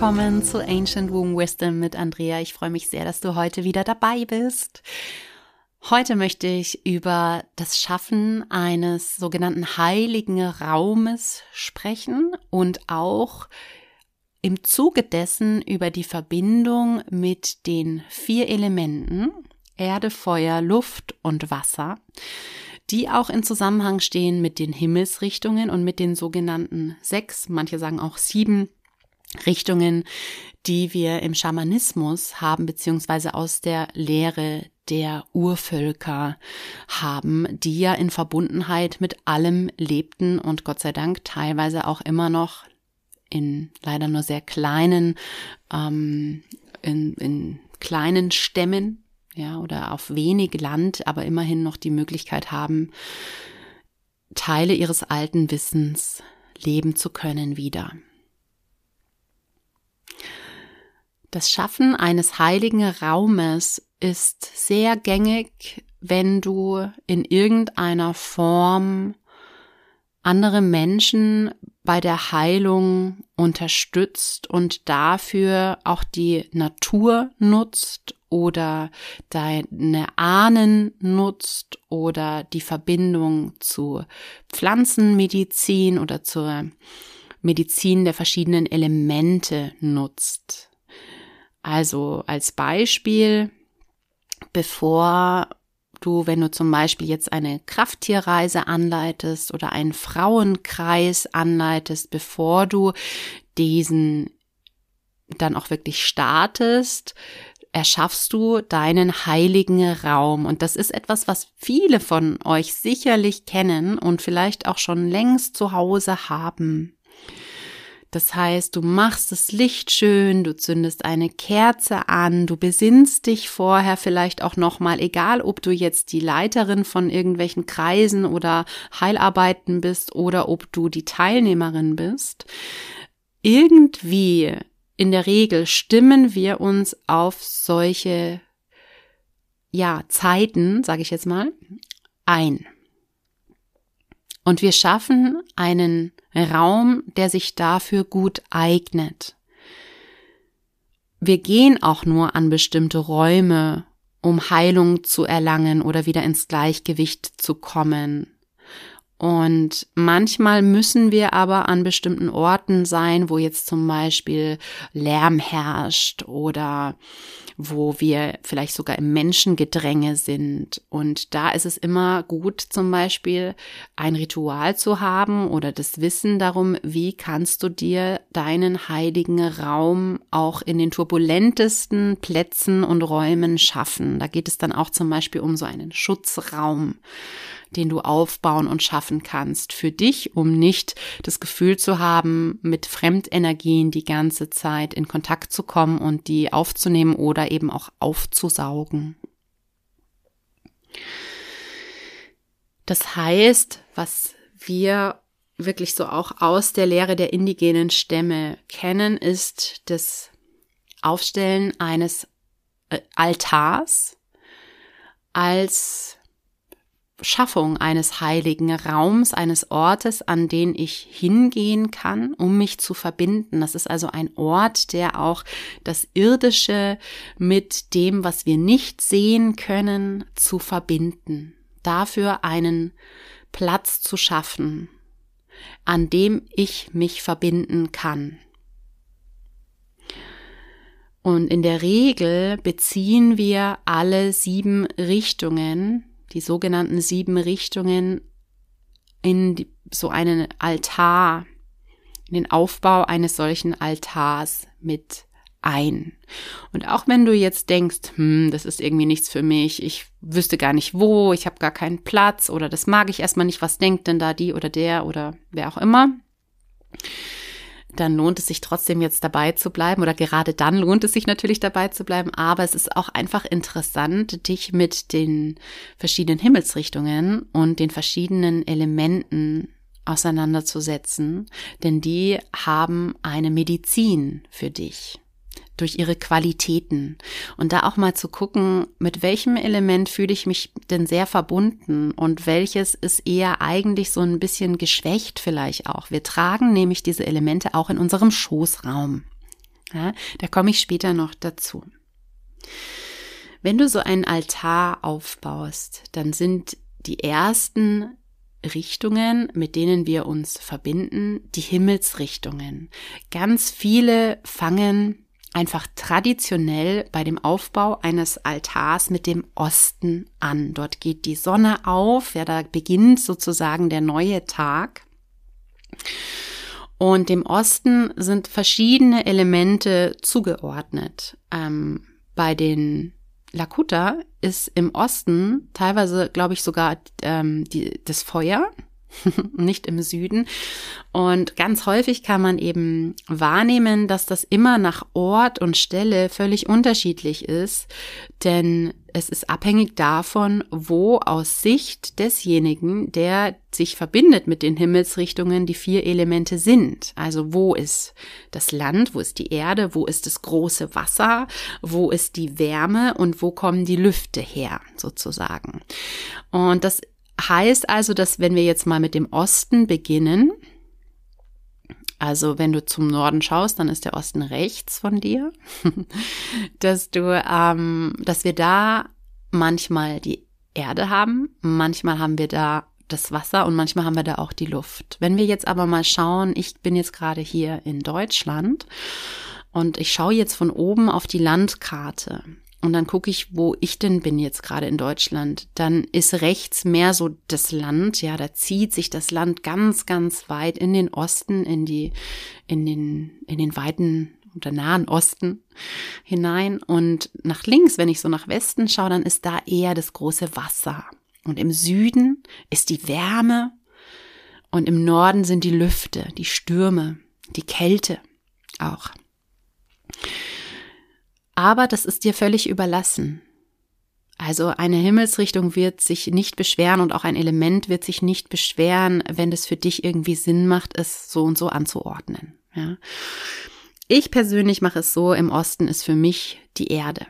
willkommen zu Ancient Womb Wisdom mit Andrea. Ich freue mich sehr, dass du heute wieder dabei bist. Heute möchte ich über das Schaffen eines sogenannten heiligen Raumes sprechen und auch im Zuge dessen über die Verbindung mit den vier Elementen Erde, Feuer, Luft und Wasser, die auch in Zusammenhang stehen mit den Himmelsrichtungen und mit den sogenannten sechs, manche sagen auch sieben Richtungen, die wir im Schamanismus haben, beziehungsweise aus der Lehre der Urvölker haben, die ja in Verbundenheit mit allem lebten und Gott sei Dank teilweise auch immer noch in leider nur sehr kleinen, ähm, in, in kleinen Stämmen, ja, oder auf wenig Land, aber immerhin noch die Möglichkeit haben, Teile ihres alten Wissens leben zu können wieder. Das Schaffen eines heiligen Raumes ist sehr gängig, wenn du in irgendeiner Form andere Menschen bei der Heilung unterstützt und dafür auch die Natur nutzt oder deine Ahnen nutzt oder die Verbindung zu Pflanzenmedizin oder zur Medizin der verschiedenen Elemente nutzt. Also als Beispiel, bevor du, wenn du zum Beispiel jetzt eine Krafttierreise anleitest oder einen Frauenkreis anleitest, bevor du diesen dann auch wirklich startest, erschaffst du deinen heiligen Raum. Und das ist etwas, was viele von euch sicherlich kennen und vielleicht auch schon längst zu Hause haben. Das heißt, du machst das Licht schön, du zündest eine Kerze an, du besinnst dich vorher vielleicht auch nochmal, egal ob du jetzt die Leiterin von irgendwelchen Kreisen oder Heilarbeiten bist oder ob du die Teilnehmerin bist. Irgendwie, in der Regel, stimmen wir uns auf solche, ja, Zeiten, sage ich jetzt mal, ein. Und wir schaffen einen Raum, der sich dafür gut eignet. Wir gehen auch nur an bestimmte Räume, um Heilung zu erlangen oder wieder ins Gleichgewicht zu kommen. Und manchmal müssen wir aber an bestimmten Orten sein, wo jetzt zum Beispiel Lärm herrscht oder wo wir vielleicht sogar im Menschengedränge sind. Und da ist es immer gut, zum Beispiel ein Ritual zu haben oder das Wissen darum, wie kannst du dir deinen heiligen Raum auch in den turbulentesten Plätzen und Räumen schaffen. Da geht es dann auch zum Beispiel um so einen Schutzraum den du aufbauen und schaffen kannst für dich, um nicht das Gefühl zu haben, mit Fremdenergien die ganze Zeit in Kontakt zu kommen und die aufzunehmen oder eben auch aufzusaugen. Das heißt, was wir wirklich so auch aus der Lehre der indigenen Stämme kennen, ist das Aufstellen eines äh, Altars als Schaffung eines heiligen Raums, eines Ortes, an den ich hingehen kann, um mich zu verbinden. Das ist also ein Ort, der auch das Irdische mit dem, was wir nicht sehen können, zu verbinden. Dafür einen Platz zu schaffen, an dem ich mich verbinden kann. Und in der Regel beziehen wir alle sieben Richtungen die sogenannten sieben Richtungen in die, so einen Altar, in den Aufbau eines solchen Altars mit ein. Und auch wenn du jetzt denkst, hm, das ist irgendwie nichts für mich, ich wüsste gar nicht wo, ich habe gar keinen Platz oder das mag ich erstmal nicht, was denkt denn da die oder der oder wer auch immer, dann lohnt es sich trotzdem jetzt dabei zu bleiben oder gerade dann lohnt es sich natürlich dabei zu bleiben, aber es ist auch einfach interessant, dich mit den verschiedenen Himmelsrichtungen und den verschiedenen Elementen auseinanderzusetzen, denn die haben eine Medizin für dich durch ihre Qualitäten. Und da auch mal zu gucken, mit welchem Element fühle ich mich denn sehr verbunden und welches ist eher eigentlich so ein bisschen geschwächt vielleicht auch. Wir tragen nämlich diese Elemente auch in unserem Schoßraum. Ja, da komme ich später noch dazu. Wenn du so einen Altar aufbaust, dann sind die ersten Richtungen, mit denen wir uns verbinden, die Himmelsrichtungen. Ganz viele fangen einfach traditionell bei dem Aufbau eines Altars mit dem Osten an. Dort geht die Sonne auf, ja, da beginnt sozusagen der neue Tag. Und dem Osten sind verschiedene Elemente zugeordnet. Ähm, bei den Lakota ist im Osten teilweise, glaube ich, sogar ähm, die, das Feuer, nicht im Süden. Und ganz häufig kann man eben wahrnehmen, dass das immer nach Ort und Stelle völlig unterschiedlich ist, denn es ist abhängig davon, wo aus Sicht desjenigen, der sich verbindet mit den Himmelsrichtungen, die vier Elemente sind. Also wo ist das Land, wo ist die Erde, wo ist das große Wasser, wo ist die Wärme und wo kommen die Lüfte her, sozusagen. Und das Heißt also, dass wenn wir jetzt mal mit dem Osten beginnen, also wenn du zum Norden schaust, dann ist der Osten rechts von dir, dass du, ähm, dass wir da manchmal die Erde haben, manchmal haben wir da das Wasser und manchmal haben wir da auch die Luft. Wenn wir jetzt aber mal schauen, ich bin jetzt gerade hier in Deutschland und ich schaue jetzt von oben auf die Landkarte und dann gucke ich, wo ich denn bin jetzt gerade in Deutschland, dann ist rechts mehr so das Land, ja, da zieht sich das Land ganz, ganz weit in den Osten, in die, in den, in den weiten oder nahen Osten hinein. Und nach links, wenn ich so nach Westen schaue, dann ist da eher das große Wasser. Und im Süden ist die Wärme und im Norden sind die Lüfte, die Stürme, die Kälte auch. Aber das ist dir völlig überlassen. Also eine Himmelsrichtung wird sich nicht beschweren und auch ein Element wird sich nicht beschweren, wenn es für dich irgendwie Sinn macht, es so und so anzuordnen. Ja. Ich persönlich mache es so, im Osten ist für mich die Erde.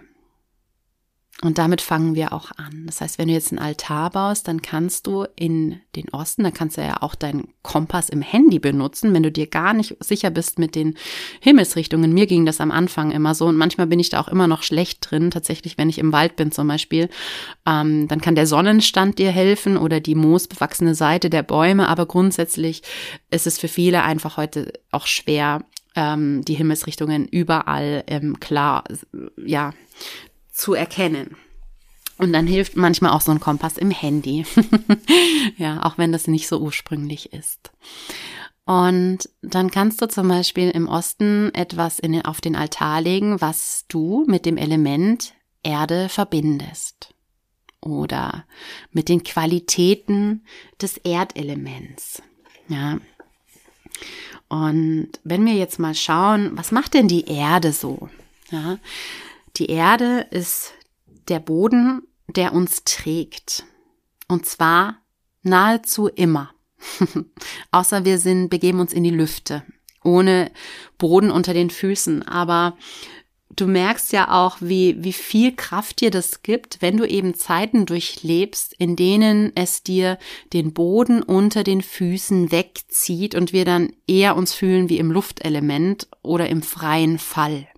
Und damit fangen wir auch an. Das heißt, wenn du jetzt einen Altar baust, dann kannst du in den Osten, da kannst du ja auch deinen Kompass im Handy benutzen, wenn du dir gar nicht sicher bist mit den Himmelsrichtungen. Mir ging das am Anfang immer so und manchmal bin ich da auch immer noch schlecht drin. Tatsächlich, wenn ich im Wald bin zum Beispiel, ähm, dann kann der Sonnenstand dir helfen oder die moosbewachsene Seite der Bäume. Aber grundsätzlich ist es für viele einfach heute auch schwer, ähm, die Himmelsrichtungen überall ähm, klar, ja, zu erkennen. Und dann hilft manchmal auch so ein Kompass im Handy. ja, auch wenn das nicht so ursprünglich ist. Und dann kannst du zum Beispiel im Osten etwas in, auf den Altar legen, was du mit dem Element Erde verbindest. Oder mit den Qualitäten des Erdelements. Ja. Und wenn wir jetzt mal schauen, was macht denn die Erde so? Ja, die Erde ist der Boden, der uns trägt. Und zwar nahezu immer. Außer wir sind, begeben uns in die Lüfte. Ohne Boden unter den Füßen. Aber du merkst ja auch, wie, wie viel Kraft dir das gibt, wenn du eben Zeiten durchlebst, in denen es dir den Boden unter den Füßen wegzieht und wir dann eher uns fühlen wie im Luftelement oder im freien Fall.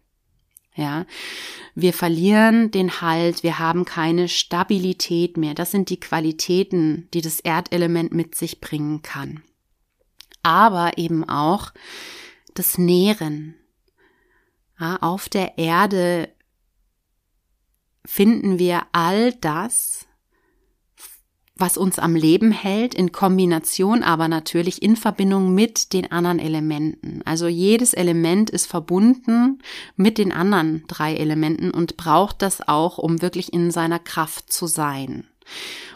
Ja, wir verlieren den Halt, wir haben keine Stabilität mehr. Das sind die Qualitäten, die das Erdelement mit sich bringen kann. Aber eben auch das Nähren. Ja, auf der Erde finden wir all das, was uns am Leben hält, in Kombination aber natürlich in Verbindung mit den anderen Elementen. Also jedes Element ist verbunden mit den anderen drei Elementen und braucht das auch, um wirklich in seiner Kraft zu sein.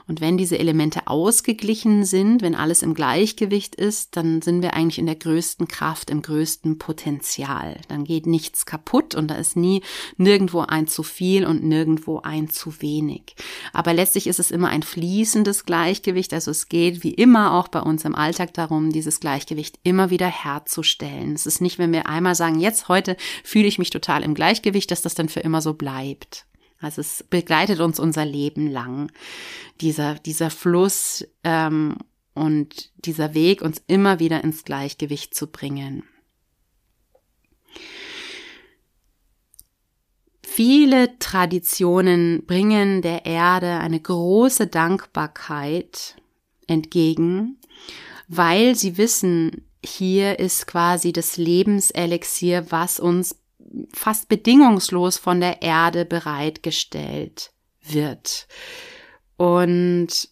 Und wenn diese Elemente ausgeglichen sind, wenn alles im Gleichgewicht ist, dann sind wir eigentlich in der größten Kraft, im größten Potenzial. Dann geht nichts kaputt und da ist nie nirgendwo ein zu viel und nirgendwo ein zu wenig. Aber letztlich ist es immer ein fließendes Gleichgewicht. Also es geht wie immer auch bei uns im Alltag darum, dieses Gleichgewicht immer wieder herzustellen. Es ist nicht, wenn wir einmal sagen, jetzt heute fühle ich mich total im Gleichgewicht, dass das dann für immer so bleibt. Also es begleitet uns unser Leben lang, dieser, dieser Fluss ähm, und dieser Weg, uns immer wieder ins Gleichgewicht zu bringen. Viele Traditionen bringen der Erde eine große Dankbarkeit entgegen, weil sie wissen, hier ist quasi das Lebenselixier, was uns fast bedingungslos von der Erde bereitgestellt wird. Und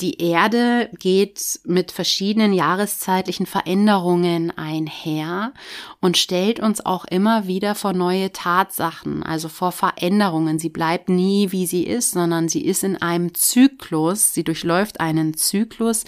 die Erde geht mit verschiedenen jahreszeitlichen Veränderungen einher und stellt uns auch immer wieder vor neue Tatsachen, also vor Veränderungen. Sie bleibt nie, wie sie ist, sondern sie ist in einem Zyklus, sie durchläuft einen Zyklus.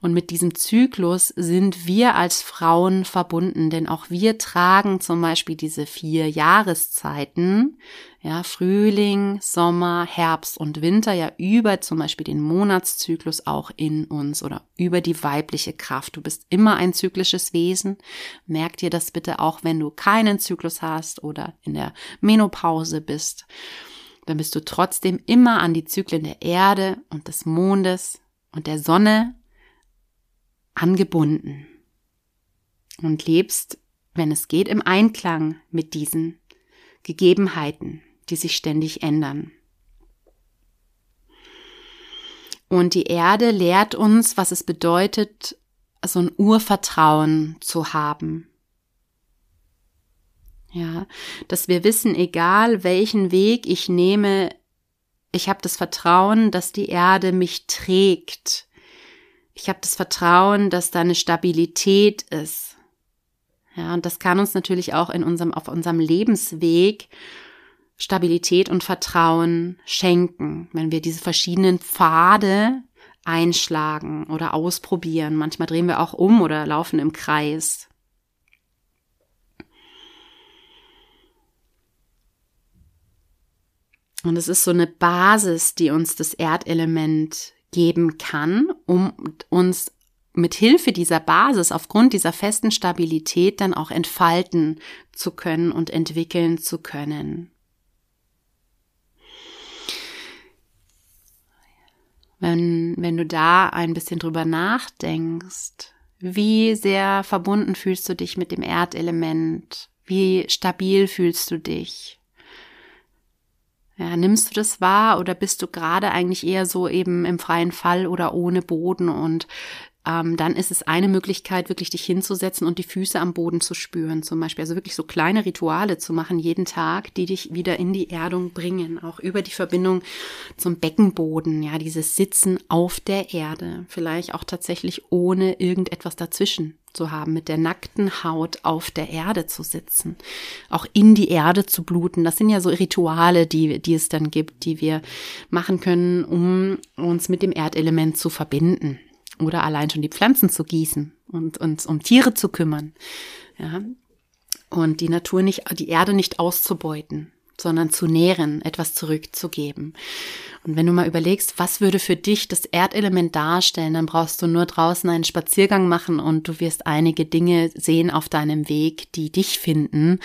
Und mit diesem Zyklus sind wir als Frauen verbunden, denn auch wir tragen zum Beispiel diese vier Jahreszeiten, ja, Frühling, Sommer, Herbst und Winter ja über zum Beispiel den Monatszyklus auch in uns oder über die weibliche Kraft. Du bist immer ein zyklisches Wesen. Merk dir das bitte auch, wenn du keinen Zyklus hast oder in der Menopause bist. Dann bist du trotzdem immer an die Zyklen der Erde und des Mondes und der Sonne angebunden und lebst, wenn es geht, im Einklang mit diesen Gegebenheiten die sich ständig ändern. Und die Erde lehrt uns, was es bedeutet, so ein Urvertrauen zu haben. Ja, dass wir wissen, egal welchen Weg ich nehme, ich habe das Vertrauen, dass die Erde mich trägt. Ich habe das Vertrauen, dass da eine Stabilität ist. Ja, und das kann uns natürlich auch in unserem, auf unserem Lebensweg Stabilität und Vertrauen schenken, wenn wir diese verschiedenen Pfade einschlagen oder ausprobieren. Manchmal drehen wir auch um oder laufen im Kreis. Und es ist so eine Basis, die uns das Erdelement geben kann, um uns mit Hilfe dieser Basis, aufgrund dieser festen Stabilität dann auch entfalten zu können und entwickeln zu können. Wenn, wenn du da ein bisschen drüber nachdenkst, wie sehr verbunden fühlst du dich mit dem Erdelement? Wie stabil fühlst du dich? Ja, nimmst du das wahr oder bist du gerade eigentlich eher so eben im freien Fall oder ohne Boden und ähm, dann ist es eine Möglichkeit, wirklich dich hinzusetzen und die Füße am Boden zu spüren, zum Beispiel. Also wirklich so kleine Rituale zu machen jeden Tag, die dich wieder in die Erdung bringen, auch über die Verbindung zum Beckenboden, ja, dieses Sitzen auf der Erde, vielleicht auch tatsächlich ohne irgendetwas dazwischen zu haben, mit der nackten Haut auf der Erde zu sitzen, auch in die Erde zu bluten. Das sind ja so Rituale, die, die es dann gibt, die wir machen können, um uns mit dem Erdelement zu verbinden oder allein schon die Pflanzen zu gießen und uns um Tiere zu kümmern. Ja. Und die Natur nicht, die Erde nicht auszubeuten, sondern zu nähren, etwas zurückzugeben. Und wenn du mal überlegst, was würde für dich das Erdelement darstellen, dann brauchst du nur draußen einen Spaziergang machen und du wirst einige Dinge sehen auf deinem Weg, die dich finden,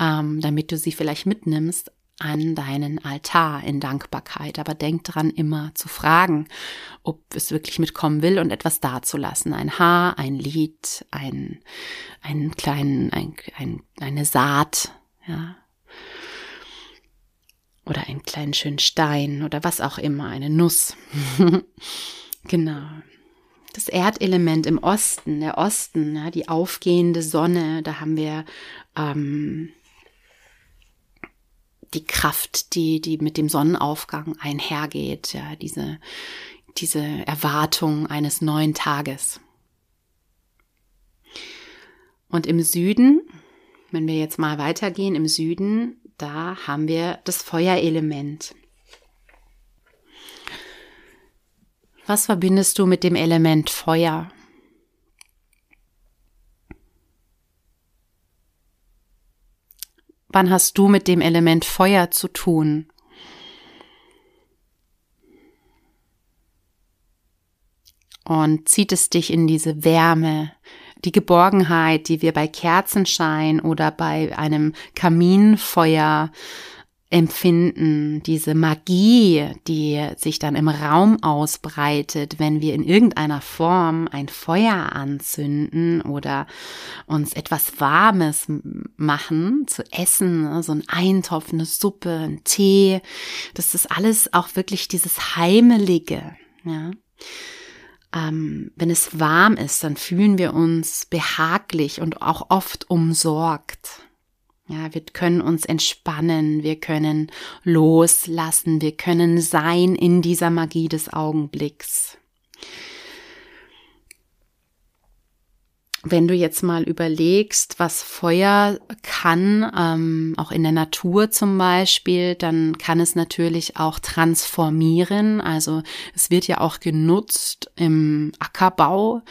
ähm, damit du sie vielleicht mitnimmst an deinen Altar in Dankbarkeit. Aber denk dran, immer zu fragen, ob es wirklich mitkommen will und etwas dazulassen. Ein Haar, ein Lied, ein, einen kleinen, ein, ein, eine Saat, ja. Oder einen kleinen schönen Stein oder was auch immer, eine Nuss. genau. Das Erdelement im Osten, der Osten, ja, die aufgehende Sonne, da haben wir ähm, die Kraft, die, die mit dem Sonnenaufgang einhergeht, ja, diese, diese Erwartung eines neuen Tages. Und im Süden, wenn wir jetzt mal weitergehen, im Süden, da haben wir das Feuerelement. Was verbindest du mit dem Element Feuer? Wann hast du mit dem Element Feuer zu tun? Und zieht es dich in diese Wärme, die Geborgenheit, die wir bei Kerzenschein oder bei einem Kaminfeuer empfinden, diese Magie, die sich dann im Raum ausbreitet, wenn wir in irgendeiner Form ein Feuer anzünden oder uns etwas Warmes machen zu essen, ne, so ein Eintopf, eine Suppe, ein Tee, das ist alles auch wirklich dieses Heimelige, ja. Ähm, wenn es warm ist, dann fühlen wir uns behaglich und auch oft umsorgt. Ja, wir können uns entspannen, wir können loslassen, wir können sein in dieser Magie des Augenblicks. Wenn du jetzt mal überlegst, was Feuer kann, ähm, auch in der Natur zum Beispiel, dann kann es natürlich auch transformieren. Also es wird ja auch genutzt im Ackerbau,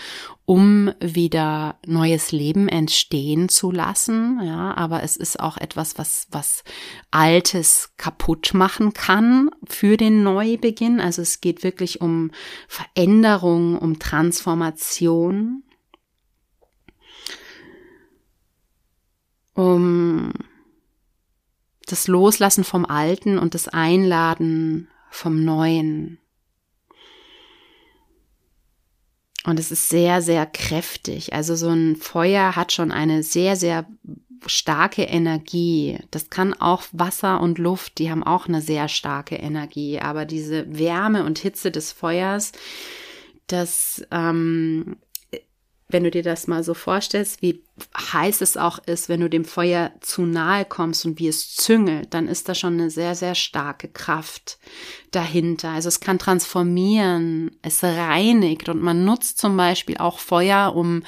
um wieder neues Leben entstehen zu lassen. Ja, aber es ist auch etwas, was, was Altes kaputt machen kann für den Neubeginn. Also es geht wirklich um Veränderung, um Transformation. Um das Loslassen vom Alten und das Einladen vom Neuen. Und es ist sehr, sehr kräftig. Also so ein Feuer hat schon eine sehr, sehr starke Energie. Das kann auch Wasser und Luft, die haben auch eine sehr starke Energie. Aber diese Wärme und Hitze des Feuers, das ähm, wenn du dir das mal so vorstellst, wie heiß es auch ist, wenn du dem Feuer zu nahe kommst und wie es züngelt, dann ist da schon eine sehr, sehr starke Kraft dahinter. Also es kann transformieren, es reinigt und man nutzt zum Beispiel auch Feuer, um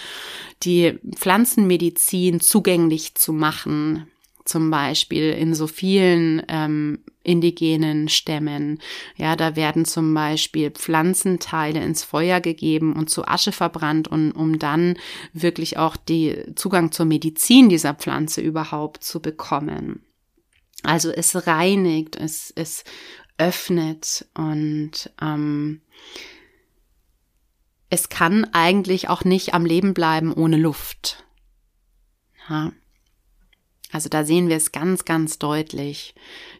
die Pflanzenmedizin zugänglich zu machen zum Beispiel in so vielen ähm, indigenen Stämmen. Ja, da werden zum Beispiel Pflanzenteile ins Feuer gegeben und zu Asche verbrannt, und, um dann wirklich auch die Zugang zur Medizin dieser Pflanze überhaupt zu bekommen. Also es reinigt, es, es öffnet und ähm, es kann eigentlich auch nicht am Leben bleiben ohne Luft. Ja. Also da sehen wir es ganz, ganz deutlich,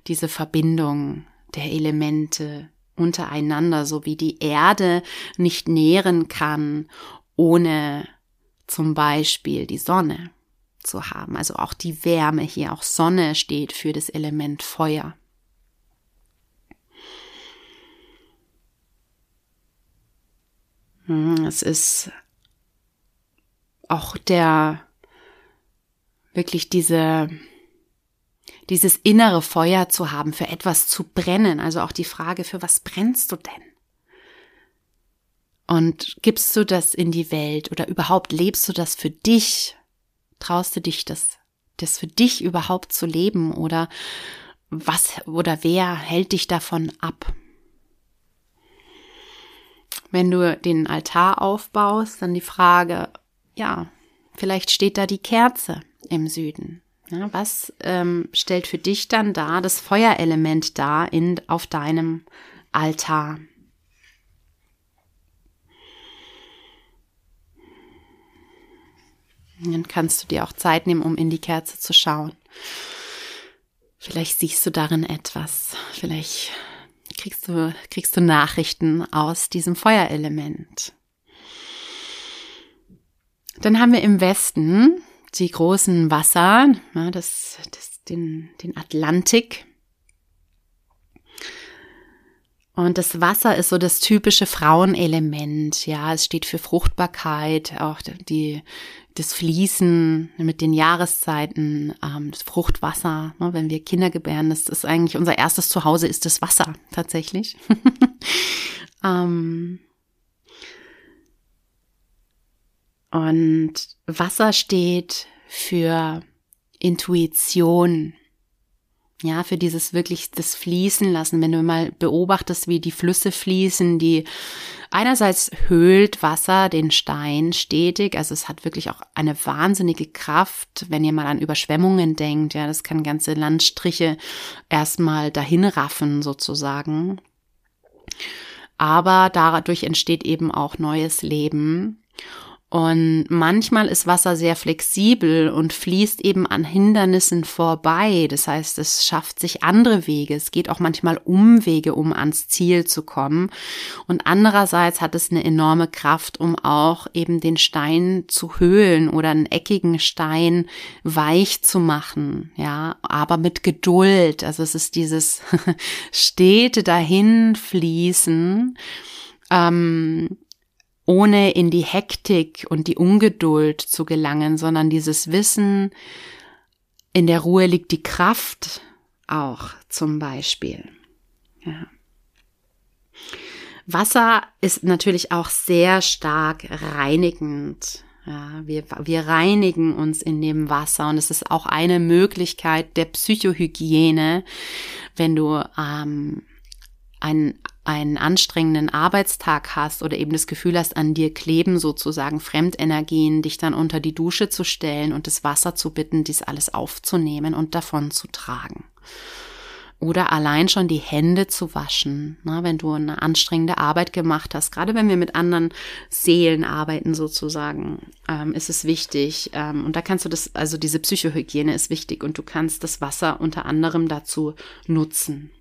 diese Verbindung der Elemente untereinander, so wie die Erde nicht nähren kann, ohne zum Beispiel die Sonne zu haben. Also auch die Wärme hier, auch Sonne steht für das Element Feuer. Hm, es ist auch der wirklich diese, dieses innere Feuer zu haben, für etwas zu brennen. Also auch die Frage, für was brennst du denn? Und gibst du das in die Welt oder überhaupt lebst du das für dich? Traust du dich das, das für dich überhaupt zu leben oder was oder wer hält dich davon ab? Wenn du den Altar aufbaust, dann die Frage, ja, vielleicht steht da die Kerze im Süden. Ja, was ähm, stellt für dich dann da das Feuerelement da in, auf deinem Altar? Dann kannst du dir auch Zeit nehmen, um in die Kerze zu schauen. Vielleicht siehst du darin etwas. Vielleicht kriegst du, kriegst du Nachrichten aus diesem Feuerelement. Dann haben wir im Westen die großen Wasser, ja, das, das, den, den Atlantik. Und das Wasser ist so das typische Frauenelement. Ja, es steht für Fruchtbarkeit, auch die, das Fließen mit den Jahreszeiten, ähm, das Fruchtwasser. Ne, wenn wir Kinder gebären, das ist eigentlich unser erstes Zuhause, ist das Wasser tatsächlich. ähm, Und Wasser steht für Intuition. Ja, für dieses wirklich das Fließen lassen. Wenn du mal beobachtest, wie die Flüsse fließen, die einerseits höhlt Wasser den Stein stetig. Also es hat wirklich auch eine wahnsinnige Kraft, wenn ihr mal an Überschwemmungen denkt. Ja, das kann ganze Landstriche erstmal dahin raffen sozusagen. Aber dadurch entsteht eben auch neues Leben. Und manchmal ist Wasser sehr flexibel und fließt eben an Hindernissen vorbei. Das heißt, es schafft sich andere Wege. Es geht auch manchmal Umwege, um ans Ziel zu kommen. Und andererseits hat es eine enorme Kraft, um auch eben den Stein zu höhlen oder einen eckigen Stein weich zu machen. Ja, aber mit Geduld. Also es ist dieses stete dahinfließen. Ähm, ohne in die Hektik und die Ungeduld zu gelangen, sondern dieses Wissen, in der Ruhe liegt die Kraft auch zum Beispiel. Ja. Wasser ist natürlich auch sehr stark reinigend. Ja, wir, wir reinigen uns in dem Wasser und es ist auch eine Möglichkeit der Psychohygiene, wenn du ähm, ein einen anstrengenden Arbeitstag hast oder eben das Gefühl hast, an dir kleben sozusagen Fremdenergien, dich dann unter die Dusche zu stellen und das Wasser zu bitten, dies alles aufzunehmen und davon zu tragen. Oder allein schon die Hände zu waschen, na, wenn du eine anstrengende Arbeit gemacht hast. Gerade wenn wir mit anderen Seelen arbeiten sozusagen, ähm, ist es wichtig. Ähm, und da kannst du das, also diese Psychohygiene ist wichtig und du kannst das Wasser unter anderem dazu nutzen.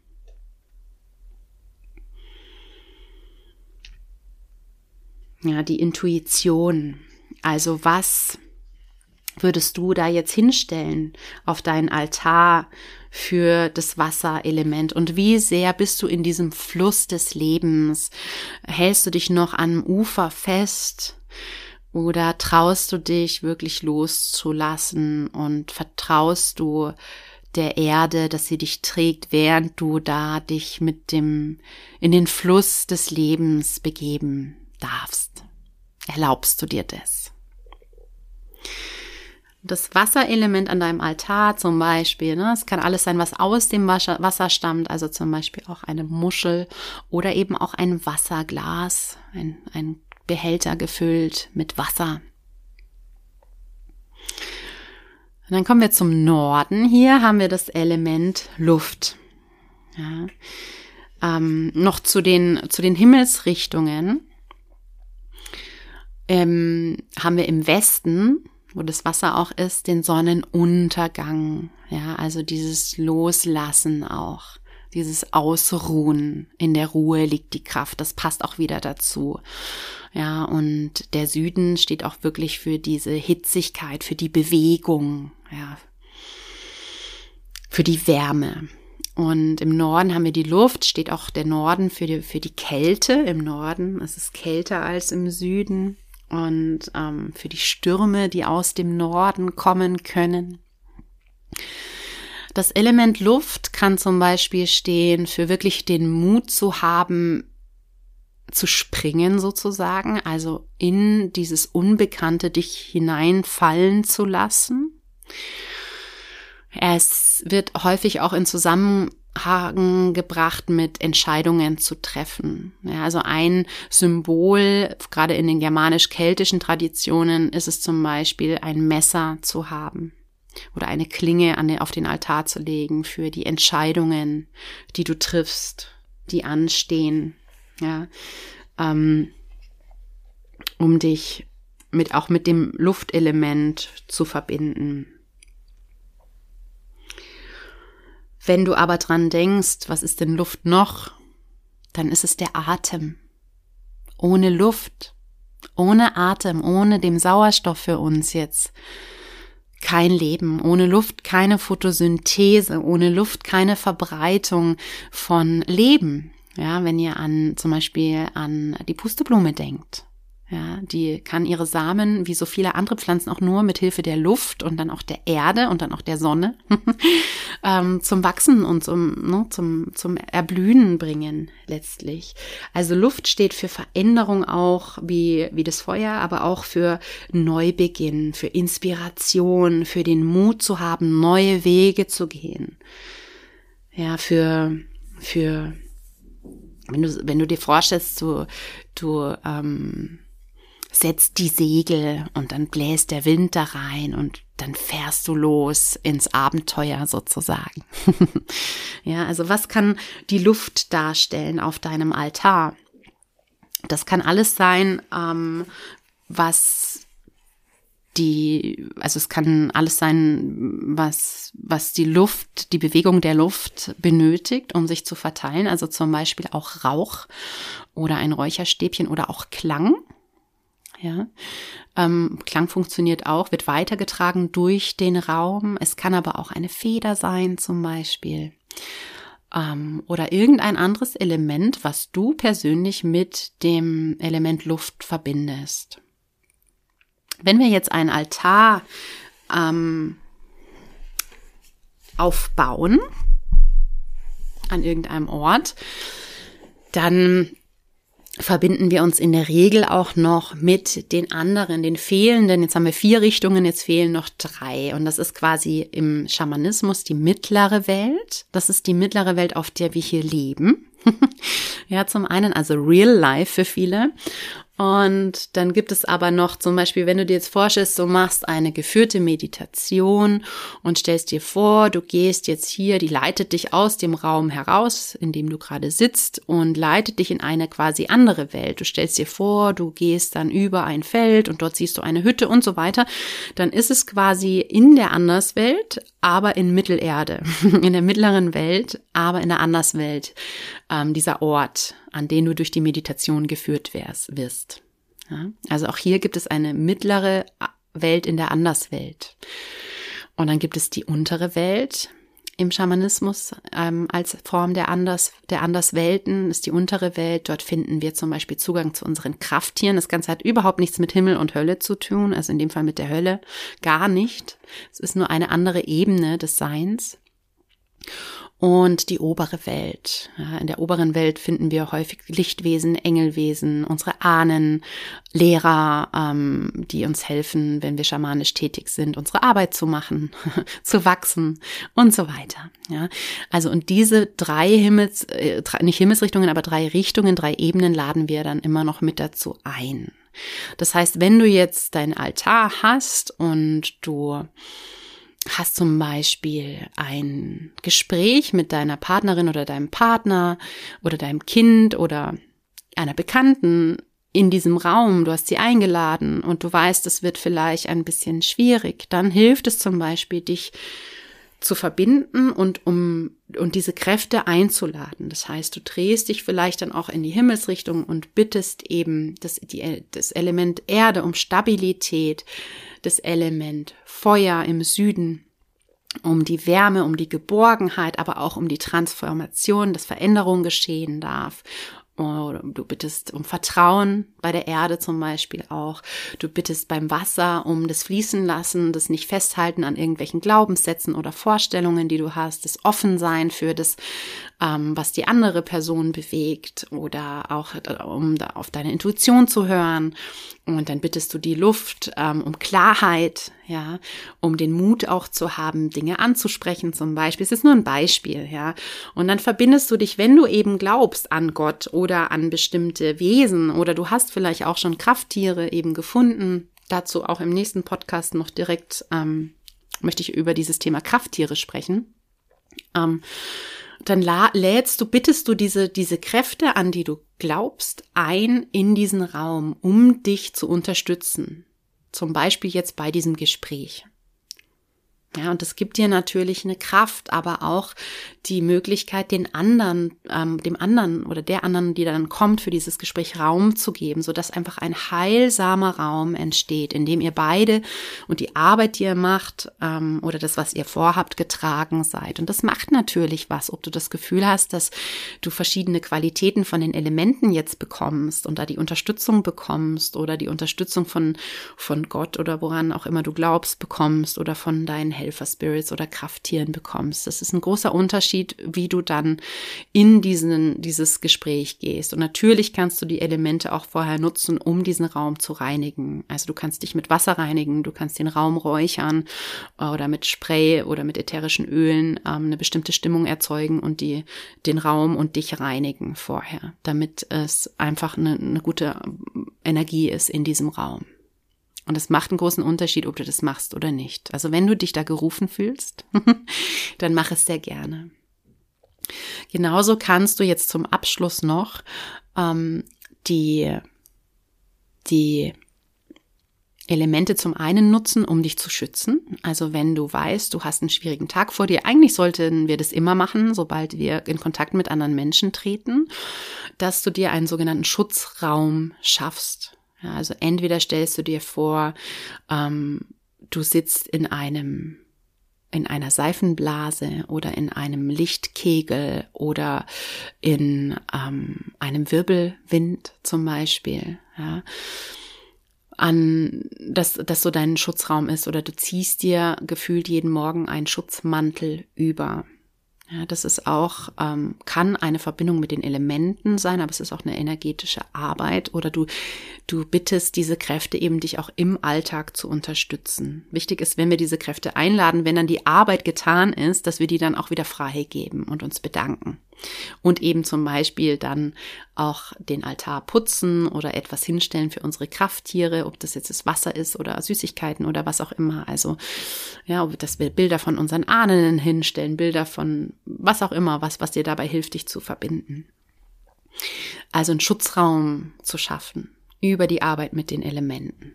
Ja, die Intuition. Also was würdest du da jetzt hinstellen auf deinen Altar für das Wasserelement und wie sehr bist du in diesem Fluss des Lebens? Hältst du dich noch am Ufer fest oder traust du dich wirklich loszulassen und vertraust du der Erde, dass sie dich trägt, während du da dich mit dem in den Fluss des Lebens begeben darfst. Erlaubst du dir das? Das Wasserelement an deinem Altar zum Beispiel, ne, es kann alles sein, was aus dem Wasser, stammt, also zum Beispiel auch eine Muschel oder eben auch ein Wasserglas, ein, ein Behälter gefüllt mit Wasser. Und dann kommen wir zum Norden. Hier haben wir das Element Luft. Ja. Ähm, noch zu den, zu den Himmelsrichtungen ähm, haben wir im Westen, wo das Wasser auch ist, den Sonnenuntergang. Ja, also dieses Loslassen auch. Dieses Ausruhen. In der Ruhe liegt die Kraft. Das passt auch wieder dazu. Ja, und der Süden steht auch wirklich für diese Hitzigkeit, für die Bewegung, ja, für die Wärme. Und im Norden haben wir die Luft, steht auch der Norden für die, für die Kälte. Im Norden ist es kälter als im Süden und ähm, für die Stürme, die aus dem Norden kommen können. Das Element Luft kann zum Beispiel stehen für wirklich den Mut zu haben, zu springen sozusagen, also in dieses Unbekannte dich hineinfallen zu lassen. Es wird häufig auch in Zusammenhang Haken gebracht mit Entscheidungen zu treffen. Ja, also ein Symbol, gerade in den germanisch-keltischen Traditionen, ist es zum Beispiel, ein Messer zu haben oder eine Klinge den, auf den Altar zu legen für die Entscheidungen, die du triffst, die anstehen, ja, ähm, um dich mit auch mit dem Luftelement zu verbinden. Wenn du aber dran denkst, was ist denn Luft noch, dann ist es der Atem. Ohne Luft, ohne Atem, ohne dem Sauerstoff für uns jetzt kein Leben, ohne Luft keine Photosynthese, ohne Luft keine Verbreitung von Leben. Ja, wenn ihr an zum Beispiel an die Pusteblume denkt, ja, die kann ihre Samen, wie so viele andere Pflanzen, auch nur mit Hilfe der Luft und dann auch der Erde und dann auch der Sonne ähm, zum Wachsen und zum, ne, zum, zum Erblühen bringen, letztlich. Also Luft steht für Veränderung auch, wie, wie das Feuer, aber auch für Neubeginn, für Inspiration, für den Mut zu haben, neue Wege zu gehen. Ja, für, für, wenn du, wenn du dir vorstellst, du, du, ähm, setzt die Segel und dann bläst der Wind da rein und dann fährst du los ins Abenteuer sozusagen. ja, also was kann die Luft darstellen auf deinem Altar? Das kann alles sein, ähm, was die, also es kann alles sein, was, was die Luft, die Bewegung der Luft benötigt, um sich zu verteilen. Also zum Beispiel auch Rauch oder ein Räucherstäbchen oder auch Klang. Ja, ähm, Klang funktioniert auch, wird weitergetragen durch den Raum. Es kann aber auch eine Feder sein, zum Beispiel. Ähm, oder irgendein anderes Element, was du persönlich mit dem Element Luft verbindest. Wenn wir jetzt einen Altar ähm, aufbauen an irgendeinem Ort, dann verbinden wir uns in der Regel auch noch mit den anderen, den fehlenden. Jetzt haben wir vier Richtungen, jetzt fehlen noch drei. Und das ist quasi im Schamanismus die mittlere Welt. Das ist die mittlere Welt, auf der wir hier leben. ja, zum einen also Real Life für viele. Und dann gibt es aber noch zum Beispiel, wenn du dir jetzt vorstellst, du machst eine geführte Meditation und stellst dir vor, du gehst jetzt hier, die leitet dich aus dem Raum heraus, in dem du gerade sitzt und leitet dich in eine quasi andere Welt. Du stellst dir vor, du gehst dann über ein Feld und dort siehst du eine Hütte und so weiter. Dann ist es quasi in der Anderswelt, aber in Mittelerde, in der mittleren Welt, aber in der Anderswelt, ähm, dieser Ort an den du durch die Meditation geführt wirst. Ja? Also auch hier gibt es eine mittlere Welt in der Anderswelt. Und dann gibt es die untere Welt im Schamanismus ähm, als Form der Anders, der Anderswelten ist die untere Welt. Dort finden wir zum Beispiel Zugang zu unseren Krafttieren. Das Ganze hat überhaupt nichts mit Himmel und Hölle zu tun, also in dem Fall mit der Hölle gar nicht. Es ist nur eine andere Ebene des Seins und die obere Welt. Ja, in der oberen Welt finden wir häufig Lichtwesen, Engelwesen, unsere Ahnen, Lehrer, ähm, die uns helfen, wenn wir schamanisch tätig sind, unsere Arbeit zu machen, zu wachsen und so weiter. Ja, also und diese drei Himmels, äh, nicht Himmelsrichtungen, aber drei Richtungen, drei Ebenen laden wir dann immer noch mit dazu ein. Das heißt, wenn du jetzt deinen Altar hast und du hast zum Beispiel ein Gespräch mit deiner Partnerin oder deinem Partner oder deinem Kind oder einer Bekannten in diesem Raum, du hast sie eingeladen und du weißt, es wird vielleicht ein bisschen schwierig, dann hilft es zum Beispiel, dich zu verbinden und um und diese Kräfte einzuladen. Das heißt, du drehst dich vielleicht dann auch in die Himmelsrichtung und bittest eben das, die, das Element Erde um Stabilität, das Element Feuer im Süden, um die Wärme, um die Geborgenheit, aber auch um die Transformation, dass Veränderung geschehen darf du bittest um Vertrauen bei der Erde zum Beispiel auch. Du bittest beim Wasser um das Fließen lassen, das nicht festhalten an irgendwelchen Glaubenssätzen oder Vorstellungen, die du hast, das Offensein für das, ähm, was die andere Person bewegt oder auch äh, um da auf deine Intuition zu hören. Und dann bittest du die Luft ähm, um Klarheit, ja, um den Mut auch zu haben, Dinge anzusprechen zum Beispiel. Es ist nur ein Beispiel, ja. Und dann verbindest du dich, wenn du eben glaubst an Gott oder an bestimmte Wesen oder du hast vielleicht auch schon Krafttiere eben gefunden. Dazu auch im nächsten Podcast noch direkt ähm, möchte ich über dieses Thema Krafttiere sprechen. Ähm, dann lädst du, bittest du diese, diese Kräfte, an die du glaubst, ein in diesen Raum, um dich zu unterstützen. Zum Beispiel jetzt bei diesem Gespräch. Ja, und es gibt dir natürlich eine Kraft, aber auch die Möglichkeit, den anderen, ähm, dem anderen oder der anderen, die dann kommt, für dieses Gespräch Raum zu geben, so dass einfach ein heilsamer Raum entsteht, in dem ihr beide und die Arbeit, die ihr macht ähm, oder das, was ihr vorhabt, getragen seid. Und das macht natürlich was, ob du das Gefühl hast, dass du verschiedene Qualitäten von den Elementen jetzt bekommst und da die Unterstützung bekommst oder die Unterstützung von von Gott oder woran auch immer du glaubst bekommst oder von deinen Helfer-Spirits oder Krafttieren bekommst. Das ist ein großer Unterschied, wie du dann in diesen, dieses Gespräch gehst. Und natürlich kannst du die Elemente auch vorher nutzen, um diesen Raum zu reinigen. Also du kannst dich mit Wasser reinigen, du kannst den Raum räuchern oder mit Spray oder mit ätherischen Ölen ähm, eine bestimmte Stimmung erzeugen und die, den Raum und dich reinigen vorher, damit es einfach eine, eine gute Energie ist in diesem Raum. Und es macht einen großen Unterschied, ob du das machst oder nicht. Also wenn du dich da gerufen fühlst, dann mach es sehr gerne. Genauso kannst du jetzt zum Abschluss noch ähm, die, die Elemente zum einen nutzen, um dich zu schützen. Also wenn du weißt, du hast einen schwierigen Tag vor dir, eigentlich sollten wir das immer machen, sobald wir in Kontakt mit anderen Menschen treten, dass du dir einen sogenannten Schutzraum schaffst. Ja, also entweder stellst du dir vor, ähm, du sitzt in einem in einer Seifenblase oder in einem Lichtkegel oder in ähm, einem Wirbelwind zum Beispiel. Ja an, dass das so dein Schutzraum ist oder du ziehst dir gefühlt jeden Morgen einen Schutzmantel über. Ja, das ist auch, ähm, kann eine Verbindung mit den Elementen sein, aber es ist auch eine energetische Arbeit oder du, du bittest diese Kräfte eben dich auch im Alltag zu unterstützen. Wichtig ist, wenn wir diese Kräfte einladen, wenn dann die Arbeit getan ist, dass wir die dann auch wieder freigeben und uns bedanken. Und eben zum Beispiel dann auch den Altar putzen oder etwas hinstellen für unsere Krafttiere, ob das jetzt das Wasser ist oder Süßigkeiten oder was auch immer. Also, ja, dass wir Bilder von unseren Ahnen hinstellen, Bilder von was auch immer, was, was dir dabei hilft, dich zu verbinden. Also einen Schutzraum zu schaffen über die Arbeit mit den Elementen.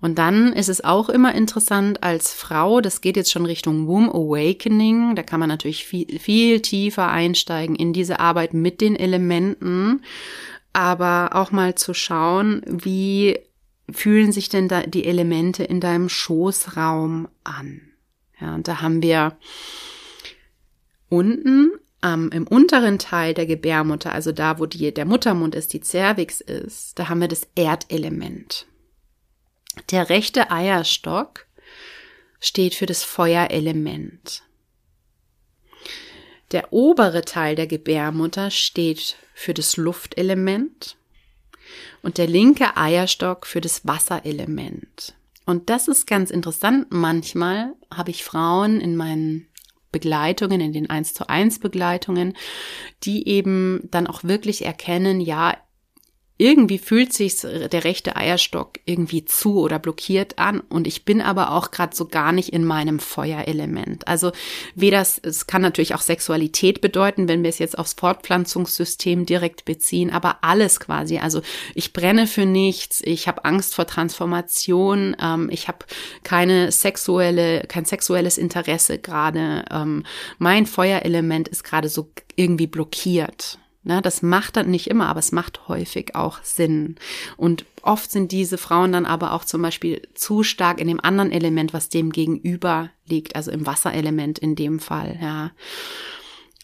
Und dann ist es auch immer interessant als Frau, das geht jetzt schon Richtung Womb Awakening, da kann man natürlich viel, viel tiefer einsteigen in diese Arbeit mit den Elementen, aber auch mal zu schauen, wie fühlen sich denn da die Elemente in deinem Schoßraum an? Ja, und da haben wir unten ähm, im unteren Teil der Gebärmutter, also da, wo die, der Muttermund ist, die Cervix ist, da haben wir das Erdelement. Der rechte Eierstock steht für das Feuerelement. Der obere Teil der Gebärmutter steht für das Luftelement und der linke Eierstock für das Wasserelement. Und das ist ganz interessant. Manchmal habe ich Frauen in meinen Begleitungen, in den 1 zu 1 Begleitungen, die eben dann auch wirklich erkennen, ja, irgendwie fühlt sich der rechte Eierstock irgendwie zu oder blockiert an und ich bin aber auch gerade so gar nicht in meinem Feuerelement. Also weder es kann natürlich auch Sexualität bedeuten, wenn wir es jetzt aufs Fortpflanzungssystem direkt beziehen, aber alles quasi. Also ich brenne für nichts, ich habe Angst vor Transformation, ähm, ich habe keine sexuelle, kein sexuelles Interesse gerade. Ähm, mein Feuerelement ist gerade so irgendwie blockiert. Ne, das macht dann nicht immer, aber es macht häufig auch Sinn. Und oft sind diese Frauen dann aber auch zum Beispiel zu stark in dem anderen Element, was dem gegenüber liegt, also im Wasserelement in dem Fall, ja.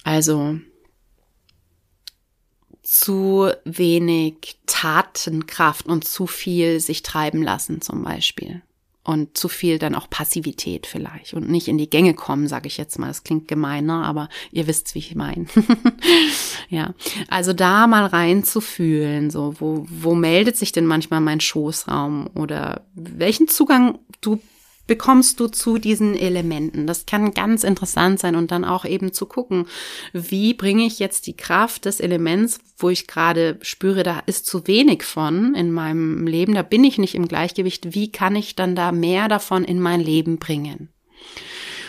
Also zu wenig Tatenkraft und zu viel sich treiben lassen zum Beispiel und zu viel dann auch Passivität vielleicht und nicht in die Gänge kommen, sage ich jetzt mal. Das klingt gemeiner, aber ihr wisst, wie ich meine. ja, also da mal reinzufühlen, so wo wo meldet sich denn manchmal mein Schoßraum oder welchen Zugang du bekommst du zu diesen Elementen. Das kann ganz interessant sein und dann auch eben zu gucken, wie bringe ich jetzt die Kraft des Elements, wo ich gerade spüre, da ist zu wenig von in meinem Leben, da bin ich nicht im Gleichgewicht, wie kann ich dann da mehr davon in mein Leben bringen?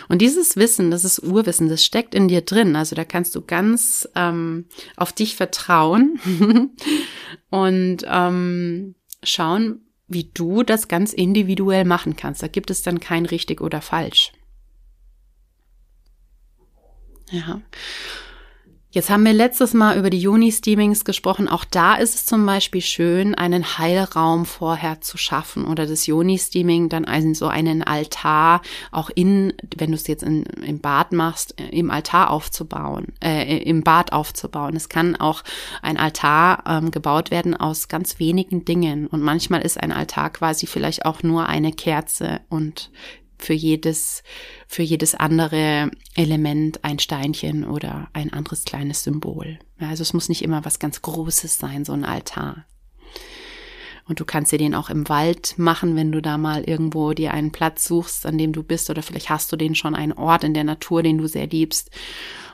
Und dieses Wissen, das ist Urwissen, das steckt in dir drin. Also da kannst du ganz ähm, auf dich vertrauen und ähm, schauen, wie du das ganz individuell machen kannst. Da gibt es dann kein richtig oder falsch. Ja. Jetzt haben wir letztes Mal über die Juni-Steamings gesprochen. Auch da ist es zum Beispiel schön, einen Heilraum vorher zu schaffen oder das Juni-Steaming dann also so einen Altar auch in, wenn du es jetzt in, im Bad machst, äh, im Altar aufzubauen, äh, im Bad aufzubauen. Es kann auch ein Altar ähm, gebaut werden aus ganz wenigen Dingen und manchmal ist ein Altar quasi vielleicht auch nur eine Kerze und für jedes, für jedes andere Element ein Steinchen oder ein anderes kleines Symbol. Also es muss nicht immer was ganz Großes sein, so ein Altar. Und du kannst dir den auch im Wald machen, wenn du da mal irgendwo dir einen Platz suchst, an dem du bist, oder vielleicht hast du den schon einen Ort in der Natur, den du sehr liebst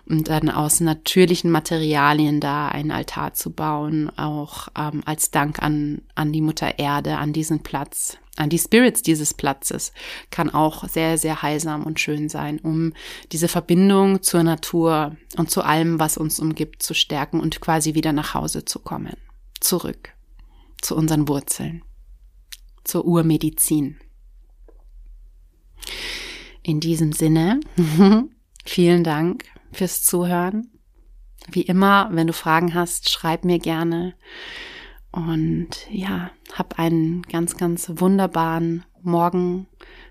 und dann aus natürlichen Materialien da einen Altar zu bauen, auch ähm, als Dank an, an die Mutter Erde, an diesen Platz, an die Spirits dieses Platzes, kann auch sehr, sehr heilsam und schön sein, um diese Verbindung zur Natur und zu allem, was uns umgibt, zu stärken und quasi wieder nach Hause zu kommen, zurück zu unseren Wurzeln. zur Urmedizin. In diesem Sinne, vielen Dank fürs Zuhören. Wie immer, wenn du Fragen hast, schreib mir gerne. Und ja, hab einen ganz, ganz wunderbaren Morgen,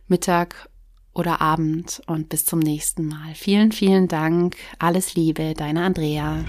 Mittag oder Abend und bis zum nächsten Mal. Vielen, vielen Dank. Alles Liebe, deine Andrea.